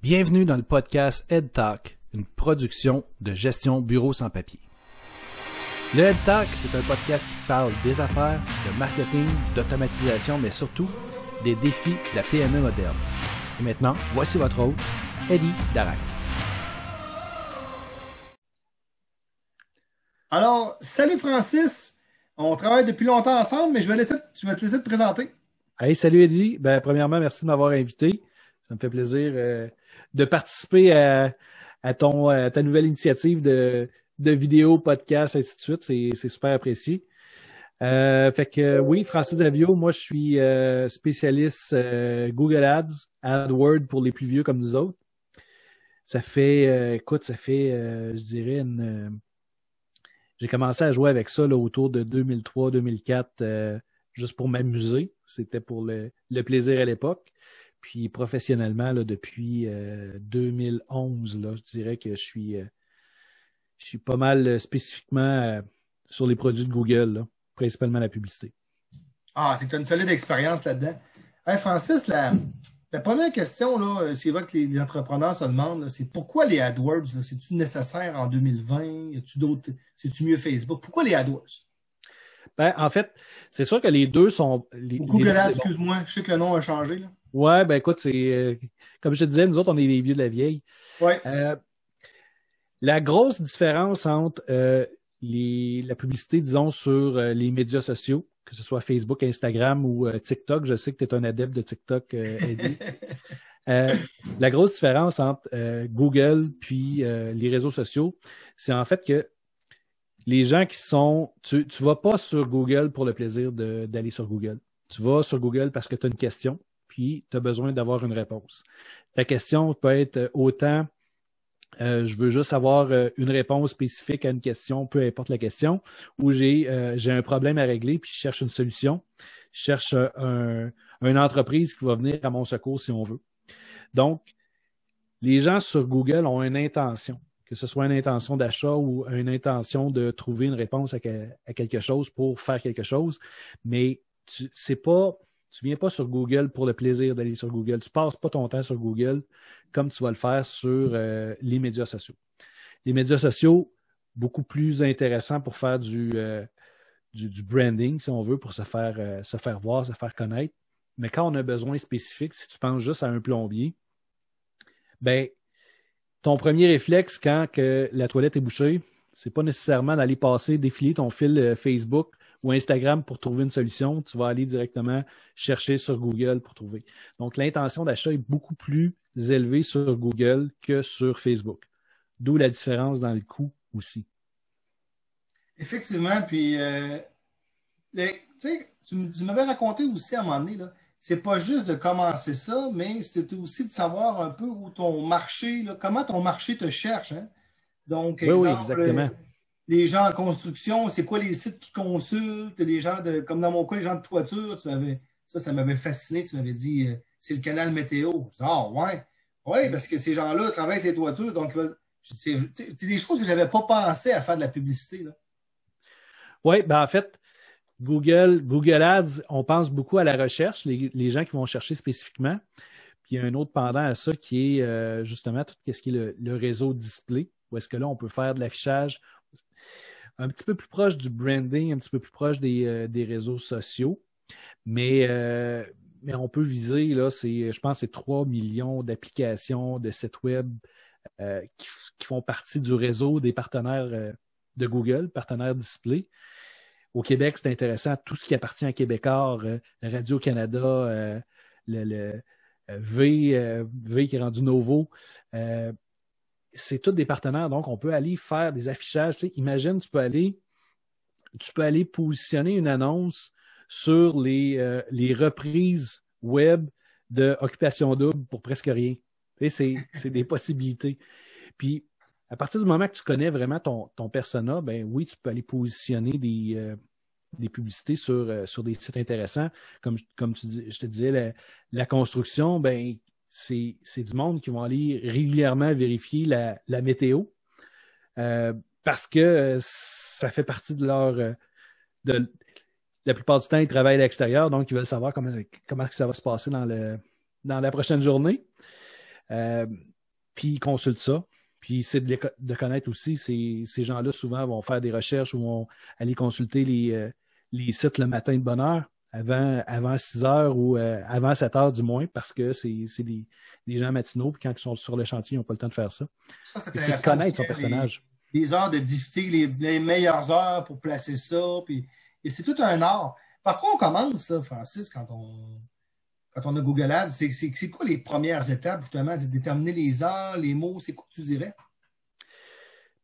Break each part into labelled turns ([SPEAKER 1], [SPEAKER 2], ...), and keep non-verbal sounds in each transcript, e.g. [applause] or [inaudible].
[SPEAKER 1] Bienvenue dans le podcast EdTalk, une production de gestion bureau sans papier. Le EdTalk, c'est un podcast qui parle des affaires, de marketing, d'automatisation, mais surtout des défis de la PME moderne. Et maintenant, voici votre hôte, Eddie Darac.
[SPEAKER 2] Alors, salut Francis. On travaille depuis longtemps ensemble, mais je vais, laisser, je vais te laisser te présenter.
[SPEAKER 1] Hey, salut Eddie. Ben, premièrement, merci de m'avoir invité. Ça me fait plaisir euh, de participer à, ton, ta nouvelle initiative de, de vidéos, podcasts, ainsi de suite. C'est super apprécié. Euh, fait que oui, Francis Davio, moi je suis euh, spécialiste euh, Google Ads, AdWords pour les plus vieux comme nous autres. Ça fait, écoute, ça fait, je dirais, une, j'ai commencé à jouer avec ça là, autour de 2003-2004, juste pour m'amuser. C'était pour le, le, plaisir à l'époque. Puis professionnellement, là, depuis 2011, là, je dirais que je suis, je suis pas mal spécifiquement sur les produits de Google. Là principalement la publicité.
[SPEAKER 2] Ah, c'est que tu as une solide expérience là-dedans. Francis, la, première question, c'est vrai que les, entrepreneurs se demandent, c'est pourquoi les AdWords? C'est-tu nécessaire en 2020? tu d'autres? C'est-tu mieux Facebook? Pourquoi les AdWords?
[SPEAKER 1] Ben, en fait, c'est sûr que les deux sont.
[SPEAKER 2] Les, Google Ads, excuse-moi, je sais que le nom a changé. Là.
[SPEAKER 1] Ouais, ben écoute, c'est euh, comme je te disais, nous autres, on est les vieux de la vieille.
[SPEAKER 2] Ouais. Euh,
[SPEAKER 1] la grosse différence entre euh, les, la publicité, disons, sur euh, les médias sociaux, que ce soit Facebook, Instagram ou euh, TikTok. Je sais que tu es un adepte de TikTok, euh, Eddie. [laughs] la grosse différence entre Google puis les réseaux sociaux, c'est en fait que les gens qui sont... Tu ne vas pas sur Google pour le plaisir d'aller sur Google. Tu vas sur Google parce que tu as une question, puis tu as besoin d'avoir une réponse. Ta question peut être autant euh, je veux juste avoir euh, une réponse spécifique à une question, peu importe la question, ou j'ai euh, un problème à régler, puis je cherche une solution. Je cherche un, une entreprise qui va venir à mon secours si on veut. Donc, les gens sur Google ont une intention, que ce soit une intention d'achat ou une intention de trouver une réponse à, quelque chose pour faire quelque chose, mais c'est pas tu viens pas sur Google pour le plaisir d'aller sur Google. Tu passes pas ton temps sur Google comme tu vas le faire sur euh, les médias sociaux. Les médias sociaux, beaucoup plus intéressants pour faire du, euh, du, branding, si on veut, pour se faire, euh, se faire voir, se faire connaître. Mais quand on a besoin spécifique, si tu penses juste à un plombier, ben, ton premier réflexe quand que la toilette est bouchée, c'est pas nécessairement d'aller passer, défiler ton fil Facebook ou Instagram pour trouver une solution, tu vas aller directement chercher sur Google pour trouver. Donc, l'intention d'achat est beaucoup plus élevée sur Google que sur Facebook. D'où la différence dans le coût aussi.
[SPEAKER 2] Effectivement, puis euh, tu, m'avais raconté aussi à un moment donné, c'est pas juste de commencer ça, mais c'était aussi de savoir un peu où ton marché, comment ton marché te cherche. Hein? Donc,
[SPEAKER 1] oui, oui, exactement
[SPEAKER 2] les gens en construction, c'est quoi les sites qui consultent, les gens de, comme dans mon cas, les gens de toiture, tu m'avais, ça, ça m'avait fasciné, tu m'avais dit, euh, c'est le canal météo. Ah, ouais. Oui, parce que ces gens-là travaillent ces toitures, donc c'est des choses que je n'avais pas pensé à faire de la publicité.
[SPEAKER 1] Oui, ben en fait, Google, Google Ads, on pense beaucoup à la recherche, les, gens qui vont chercher spécifiquement. Puis il y a un autre pendant à ça qui est euh, justement tout ce qui est le, réseau display, où est-ce que là, on peut faire de l'affichage, un petit peu plus proche du branding, un petit peu plus proche des, euh, réseaux sociaux. Mais, euh, mais on peut viser, là, c'est, je pense, c'est 3 millions d'applications, de sites web qui, font partie du réseau des partenaires de Google, partenaires display. Au Québec, c'est intéressant, tout ce qui appartient à Québécois, Radio-Canada, le, le v, v qui est rendu Novo c'est tous des partenaires, donc on peut aller faire des affichages. imagine, tu peux aller, tu peux aller positionner une annonce sur les, euh, les reprises web de Occupation Double pour presque rien. C'est des possibilités. Puis, à partir du moment que tu connais vraiment ton, ton persona, ben oui, tu peux aller positionner des, euh, des publicités sur, euh, sur des sites intéressants. Comme, comme tu je te disais, la, la construction, ben c'est du monde qui vont aller régulièrement vérifier la, la météo euh, parce que euh, ça fait partie de leur. Euh, de, la plupart du temps, ils travaillent à l'extérieur, donc ils veulent savoir comment, comment ça va se passer dans, le, dans la prochaine journée. puis ils consultent ça. Puis c'est de, connaître aussi, ces, ces gens-là souvent vont faire des recherches ou vont aller consulter les, les sites le matin de bonne heure avant, avant 6 heures ou euh, avant 7 heures du moins, parce que c'est des, des, gens matinaux, puis quand ils sont sur le chantier, ils n'ont pas le temps de faire ça.
[SPEAKER 2] Ça, c'est de connaître son personnage. Les, heures de difficulté, les, meilleures heures pour placer ça, puis c'est tout un art. Par quoi on commence, ça, Francis, quand on, quand on a Google Ads? C'est quoi les premières étapes, justement, de déterminer les heures, les mots? C'est quoi que tu dirais?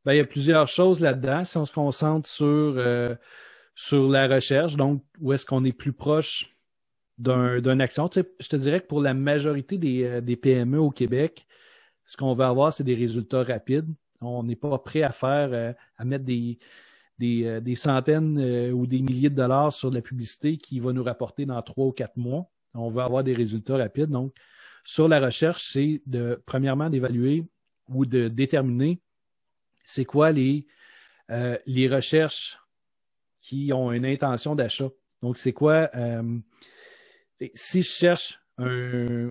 [SPEAKER 1] Ben, il y a plusieurs choses là-dedans. Si on se concentre sur euh, sur la recherche, donc où est-ce qu'on est plus proche d'une action. Je te dirais que pour la majorité des, euh, des PME au Québec, ce qu'on va avoir, c'est des résultats rapides. On n'est pas prêt à faire, euh, à mettre des, des centaines ou des milliers de dollars sur la publicité qui va nous rapporter dans trois ou quatre mois. On veut avoir des résultats rapides. Donc, sur la recherche, c'est de, premièrement, d'évaluer ou de déterminer c'est quoi les, les recherches qui ont une intention d'achat. Donc, c'est quoi? Euh, si je cherche un,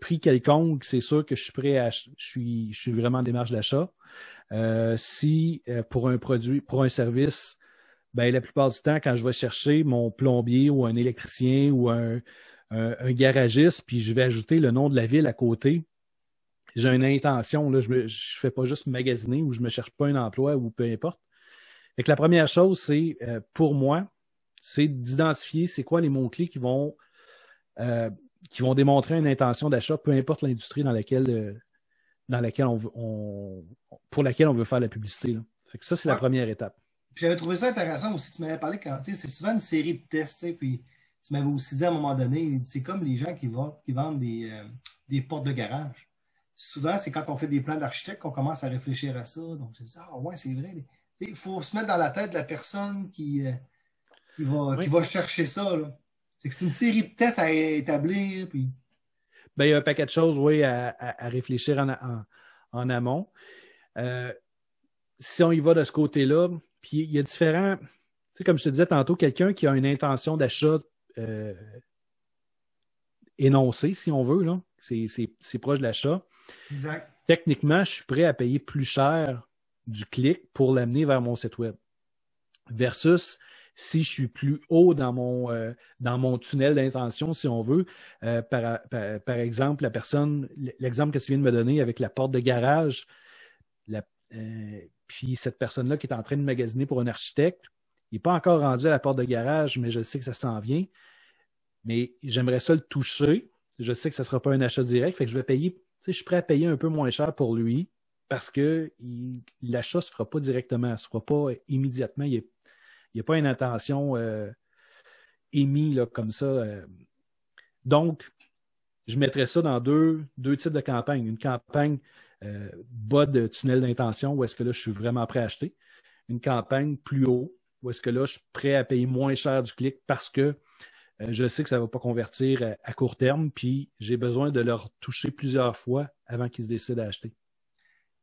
[SPEAKER 1] prix quelconque, c'est sûr que je suis prêt à, je suis, je suis vraiment en démarche d'achat. Euh, si euh, pour un produit, pour un service, ben la plupart du temps, quand je vais chercher mon plombier ou un électricien ou un, un, garagiste, puis je vais ajouter le nom de la ville à côté, j'ai une intention. Là, je ne je fais pas juste magasiner ou je ne me cherche pas un emploi ou peu importe. Fait que la première chose, c'est euh, pour moi, c'est d'identifier c'est quoi les mots-clés qui vont euh, qui vont démontrer une intention d'achat, peu importe l'industrie dans laquelle euh, dans laquelle on, on, pour laquelle on veut faire la publicité. Là. Fait que ça, c'est la première étape.
[SPEAKER 2] J'avais trouvé ça intéressant aussi. Tu m'avais parlé quand c'est souvent une série de tests, puis tu m'avais aussi dit à un moment donné, c'est comme les gens qui vendent, qui vendent des, des portes de garage. Souvent, c'est quand on fait des plans d'architecte qu'on commence à réfléchir à ça. Donc, c'est ah ouais, c'est vrai il faut se mettre dans la tête de la personne qui, euh, va, chercher ça. C'est que c'est une série de tests à établir. Puis...
[SPEAKER 1] Ben, il y a un paquet de choses, oui, à, réfléchir en, amont. Euh, si on y va de ce côté-là, puis il y a différents. Tu sais, comme je te disais tantôt, quelqu'un qui a une intention d'achat euh, énoncée, si on veut, là, c'est proche de l'achat. Techniquement, je suis prêt à payer plus cher du clic pour l'amener vers mon site web. Versus si je suis plus haut dans mon, euh, dans mon tunnel d'intention, si on veut, euh, par, par, exemple, la personne, l'exemple que tu viens de me donner avec la porte de garage, la, euh, puis cette personne-là qui est en train de magasiner pour un architecte, il n'est pas encore rendu à la porte de garage, mais je sais que ça s'en vient. Mais j'aimerais ça le toucher. Je sais que ce ne sera pas un achat direct, fait que je vais payer, je suis prêt à payer un peu moins cher pour lui parce que l'achat ne se fera pas directement, ne se fera pas immédiatement. Il n'y a, pas une intention euh, émise là, comme ça. Euh. Donc, je mettrais ça dans deux, deux types de campagnes. Une campagne euh, bas de tunnel d'intention, où est-ce que là, je suis vraiment prêt à acheter. Une campagne plus haut, où est-ce que là, je suis prêt à payer moins cher du clic parce que je sais que ça ne va pas convertir à, court terme, puis j'ai besoin de leur toucher plusieurs fois avant qu'ils se décident à acheter.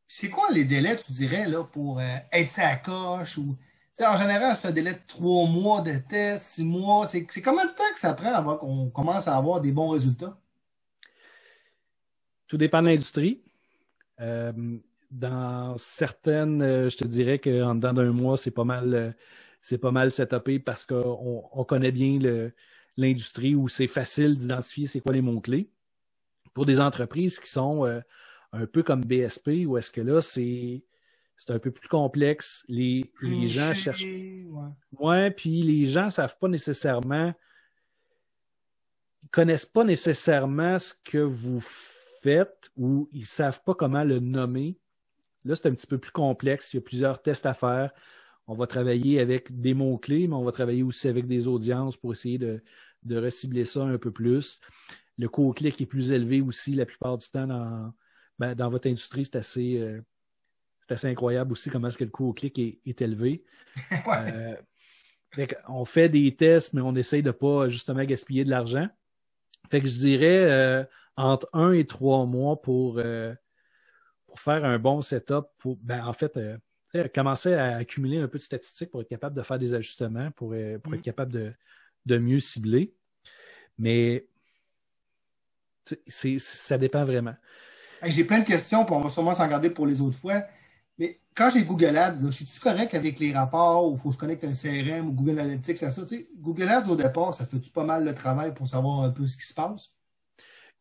[SPEAKER 2] C'est quoi les délais, tu dirais, là, pour euh, être à coche ou. en général, c'est un délai de trois mois de test, six mois. C'est combien de temps que ça prend avant qu'on commence à avoir des bons résultats?
[SPEAKER 1] Tout dépend de l'industrie. Euh, dans certaines, euh, je te dirais qu'en dedans d'un mois, c'est pas mal, c'est pas mal setupé parce qu'on on connaît bien l'industrie où c'est facile d'identifier c'est quoi les mots-clés. Pour des entreprises qui sont un peu comme BSP, où est-ce que là, c'est c'est un peu plus complexe. Les, les gens cherchent. Ouais. puis les gens ne savent pas nécessairement. Ils connaissent pas nécessairement ce que vous faites ou ils savent pas comment le nommer. Là, c'est un petit peu plus complexe. Il y a plusieurs tests à faire. On va travailler avec des mots-clés, mais on va travailler aussi avec des audiences pour essayer de, de recibler ça un peu plus. Le coût-clic est plus élevé aussi la plupart du temps dans, ben, dans votre industrie, c'est assez, euh, assez incroyable aussi comment est-ce que le coût au clic est, élevé. [laughs] Euh, on fait des tests, mais on essaye de ne pas justement gaspiller de l'argent. Fait que je dirais euh, entre un et trois mois pour, pour faire un bon setup. Pour, ben, en fait, commencer à accumuler un peu de statistiques pour être capable de faire des ajustements, pour, pour être mm. capable de, de mieux cibler. Mais ça dépend vraiment.
[SPEAKER 2] J'ai plein de questions, puis on va sûrement s'en garder pour les autres fois. Mais quand j'ai Google Ads, je suis-tu correct avec les rapports ou il faut que je connecte un CRM ou Google Analytics ça? Google Ads, au départ, ça fait-tu pas mal le travail pour savoir un peu ce qui se passe?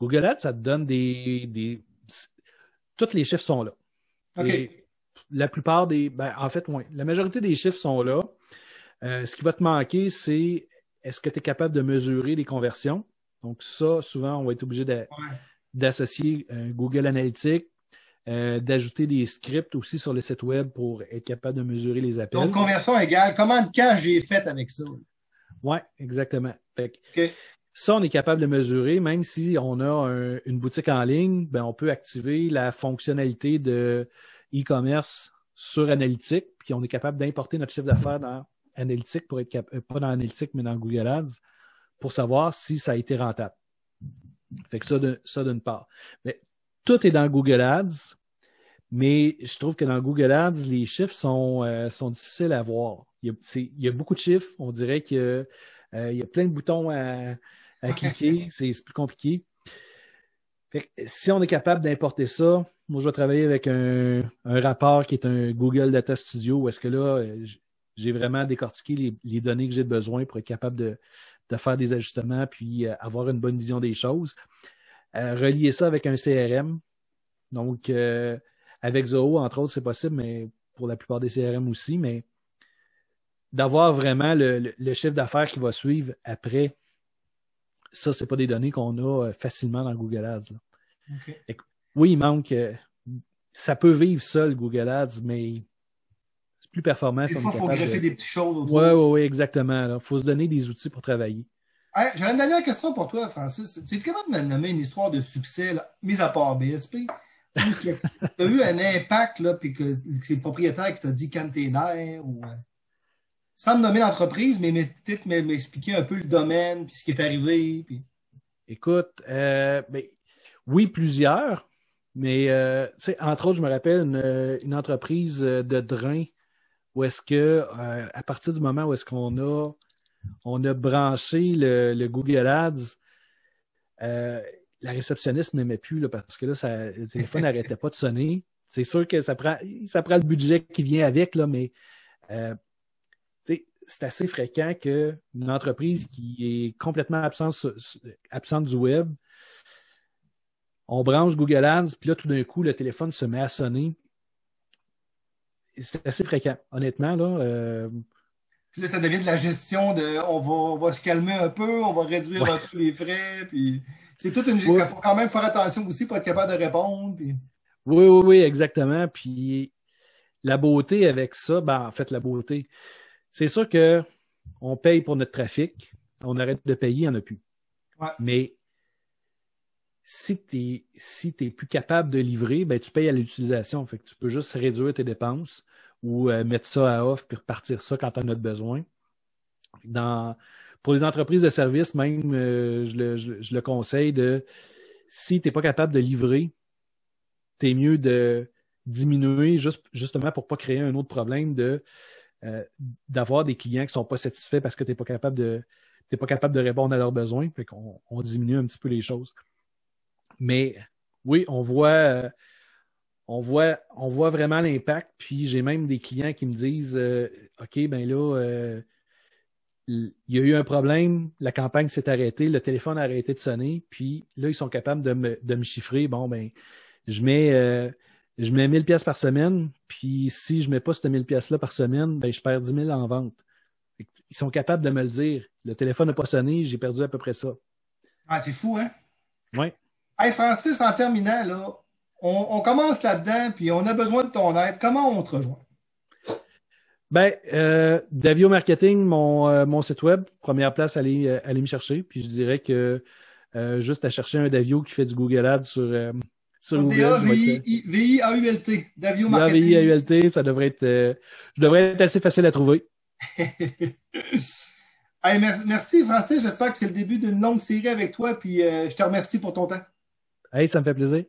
[SPEAKER 1] Google Ads, ça te donne des. des... Tous les chiffres sont là.
[SPEAKER 2] OK.
[SPEAKER 1] La plupart des. Ben, en fait, oui. La majorité des chiffres sont là. Euh, ce qui va te manquer, c'est est-ce que tu es capable de mesurer les conversions? Donc, ça, souvent, on va être obligé d'associer euh, Google Analytics, euh, d'ajouter des scripts aussi sur le site web pour être capable de mesurer les appels.
[SPEAKER 2] Donc, conversion égale, comment de cas j'ai fait avec ça?
[SPEAKER 1] Oui, exactement. Ça, on est capable de mesurer, même si on a une boutique en ligne, ben, on peut activer la fonctionnalité de e-commerce sur Analytics, puis on est capable d'importer notre chiffre d'affaires dans Analytics pour être capable, euh, pas dans Analytics, mais dans Google Ads, pour savoir si ça a été rentable. Fait que ça, ça d'une part. Mais tout est dans Google Ads. Mais je trouve que dans Google Ads, les chiffres sont, euh, sont difficiles à voir. Il y, a, beaucoup de chiffres. On dirait qu'il euh, y a plein de boutons à, cliquer. [laughs] C'est plus compliqué. Si on est capable d'importer ça, moi, je vais travailler avec un, rapport qui est un Google Data Studio où est-ce que là, j'ai vraiment décortiqué les, données que j'ai besoin pour être capable de, faire des ajustements puis euh, avoir une bonne vision des choses. relier ça avec un CRM. Donc, avec Zoho, entre autres, c'est possible, mais pour la plupart des CRM aussi, mais d'avoir vraiment le, chiffre d'affaires qui va suivre après, ça, c'est pas des données qu'on a euh, facilement dans Google Ads. Oui, il manque. Euh, ça peut vivre seul Google Ads, mais c'est plus performant.
[SPEAKER 2] Il faut, greffer des petites choses.
[SPEAKER 1] Oui, oui, oui, exactement. Il faut se donner des outils pour travailler.
[SPEAKER 2] J'ai une dernière question pour toi, Francis. Tu es capable de me nommer une histoire de succès, mis à part BSP, tu as eu un impact, là, puis que, c'est le propriétaire qui t'a dit container ou. Euh, sans me nommer l'entreprise, mais peut-être m'expliquer un peu le domaine, puis ce qui est arrivé.
[SPEAKER 1] Écoute, euh, ben, oui, plusieurs, mais euh, entre autres, je me rappelle une, entreprise de drain où est-ce que, à partir du moment où est-ce qu'on a, on a branché le, le Google Ads, la réceptionniste m'aimait plus là, parce que là, le téléphone n'arrêtait pas de sonner. C'est sûr que ça prend, ça prend le budget qui vient avec, là, mais euh, c'est assez fréquent qu'une entreprise qui est complètement absente, absente du web, on branche Google Ads, puis là, tout d'un coup, le téléphone se met à sonner. C'est assez fréquent, honnêtement. Là, euh,
[SPEAKER 2] puis là, ça devient de la gestion de on va, on va se calmer un peu, on va réduire un peu les frais, puis c'est toute une. Il faut quand même faire attention aussi pour être capable de répondre. Oui,
[SPEAKER 1] oui, oui, exactement. Puis la beauté avec ça, ben, en fait, la beauté, c'est sûr que on paye pour notre trafic, on arrête de payer, il n'y en a plus. Mais si tu n'es si plus capable de livrer, ben, tu payes à l'utilisation. Fait que tu peux juste réduire tes dépenses ou euh, mettre ça à off puis repartir ça quand tu en as besoin. Dans, pour les entreprises de services, même, euh, je, le, conseille de si tu n'es pas capable de livrer, tu es mieux de diminuer juste, justement pour ne pas créer un autre problème de euh, d'avoir des clients qui sont pas satisfaits parce que tu n'es pas capable de pas capable de répondre à leurs besoins. Fait qu'on on diminue un petit peu les choses. Mais oui, on voit euh, on voit on voit vraiment l'impact. Puis j'ai même des clients qui me disent OK, ben là, il y a eu un problème, la campagne s'est arrêtée, le téléphone a arrêté de sonner, puis là, ils sont capables de me, de me chiffrer, bon, ben, je mets, euh, je mets 1000 pièces par semaine, puis si je mets pas ces 1000 pièces-là par semaine, ben, je perds 10 000 en vente. Ils sont capables de me le dire. Le téléphone n'a pas sonné, j'ai perdu à peu près ça.
[SPEAKER 2] Ah, c'est fou, hein?
[SPEAKER 1] Oui.
[SPEAKER 2] Hey, Francis, en terminant, là, on, on commence là-dedans, puis on a besoin de ton aide. Comment on te rejoint?
[SPEAKER 1] Ben, euh, Davio Marketing, mon, euh, mon site web, première place, allez, euh, allez me chercher. Puis je dirais que euh, juste à chercher un Davio qui fait du Google Ads sur, sur Google.
[SPEAKER 2] V-I-A-U-L-T, Davio
[SPEAKER 1] Marketing. V-I-A-U-L-T, ça devrait être, je devrais être assez facile à trouver. [laughs]
[SPEAKER 2] hey, merci, merci, Francis. J'espère que c'est le début d'une longue série avec toi. Puis je te remercie pour ton temps.
[SPEAKER 1] Hey, ça me fait plaisir.